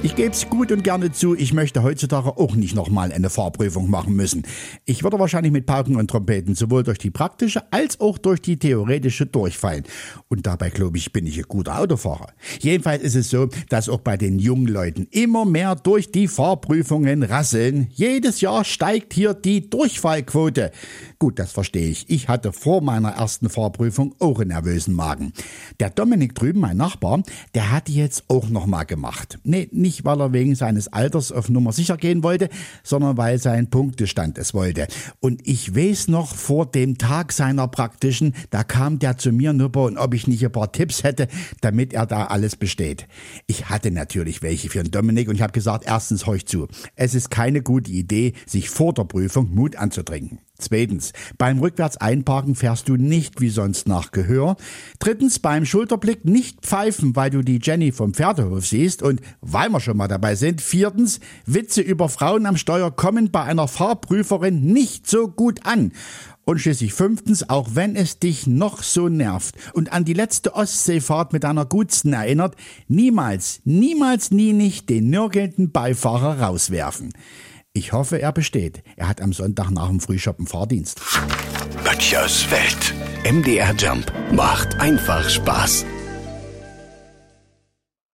Ich gebe es gut und gerne zu, ich möchte heutzutage auch nicht nochmal eine Fahrprüfung machen müssen. Ich würde wahrscheinlich mit Pauken und Trompeten sowohl durch die praktische als auch durch die theoretische durchfallen. Und dabei glaube ich, bin ich ein guter Autofahrer. Jedenfalls ist es so, dass auch bei den jungen Leuten immer mehr durch die Fahrprüfungen rasseln. Jedes Jahr steigt hier die Durchfallquote. Gut, das verstehe ich. Ich hatte vor meiner ersten Fahrprüfung auch einen nervösen Magen. Der Dominik drüben, mein Nachbar, der hat die jetzt auch nochmal gemacht. Nee, nicht weil er wegen seines Alters auf Nummer sicher gehen wollte, sondern weil sein Punktestand es wollte. Und ich weiß noch vor dem Tag seiner praktischen, da kam der zu mir nüber und ob ich nicht ein paar Tipps hätte, damit er da alles besteht. Ich hatte natürlich welche für den Dominik und ich habe gesagt, erstens horch zu. Es ist keine gute Idee, sich vor der Prüfung Mut anzutrinken. Zweitens, beim rückwärts einparken fährst du nicht wie sonst nach Gehör. Drittens, beim Schulterblick nicht pfeifen, weil du die Jenny vom Pferdehof siehst. Und weil wir schon mal dabei sind, viertens, Witze über Frauen am Steuer kommen bei einer Fahrprüferin nicht so gut an. Und schließlich fünftens, auch wenn es dich noch so nervt und an die letzte Ostseefahrt mit deiner Gutsten erinnert, niemals, niemals, nie nicht den nörgelnden Beifahrer rauswerfen. Ich hoffe, er besteht. Er hat am Sonntag nach dem Frühschoppen Fahrdienst. Böttchers Welt. MDR Jump macht einfach Spaß.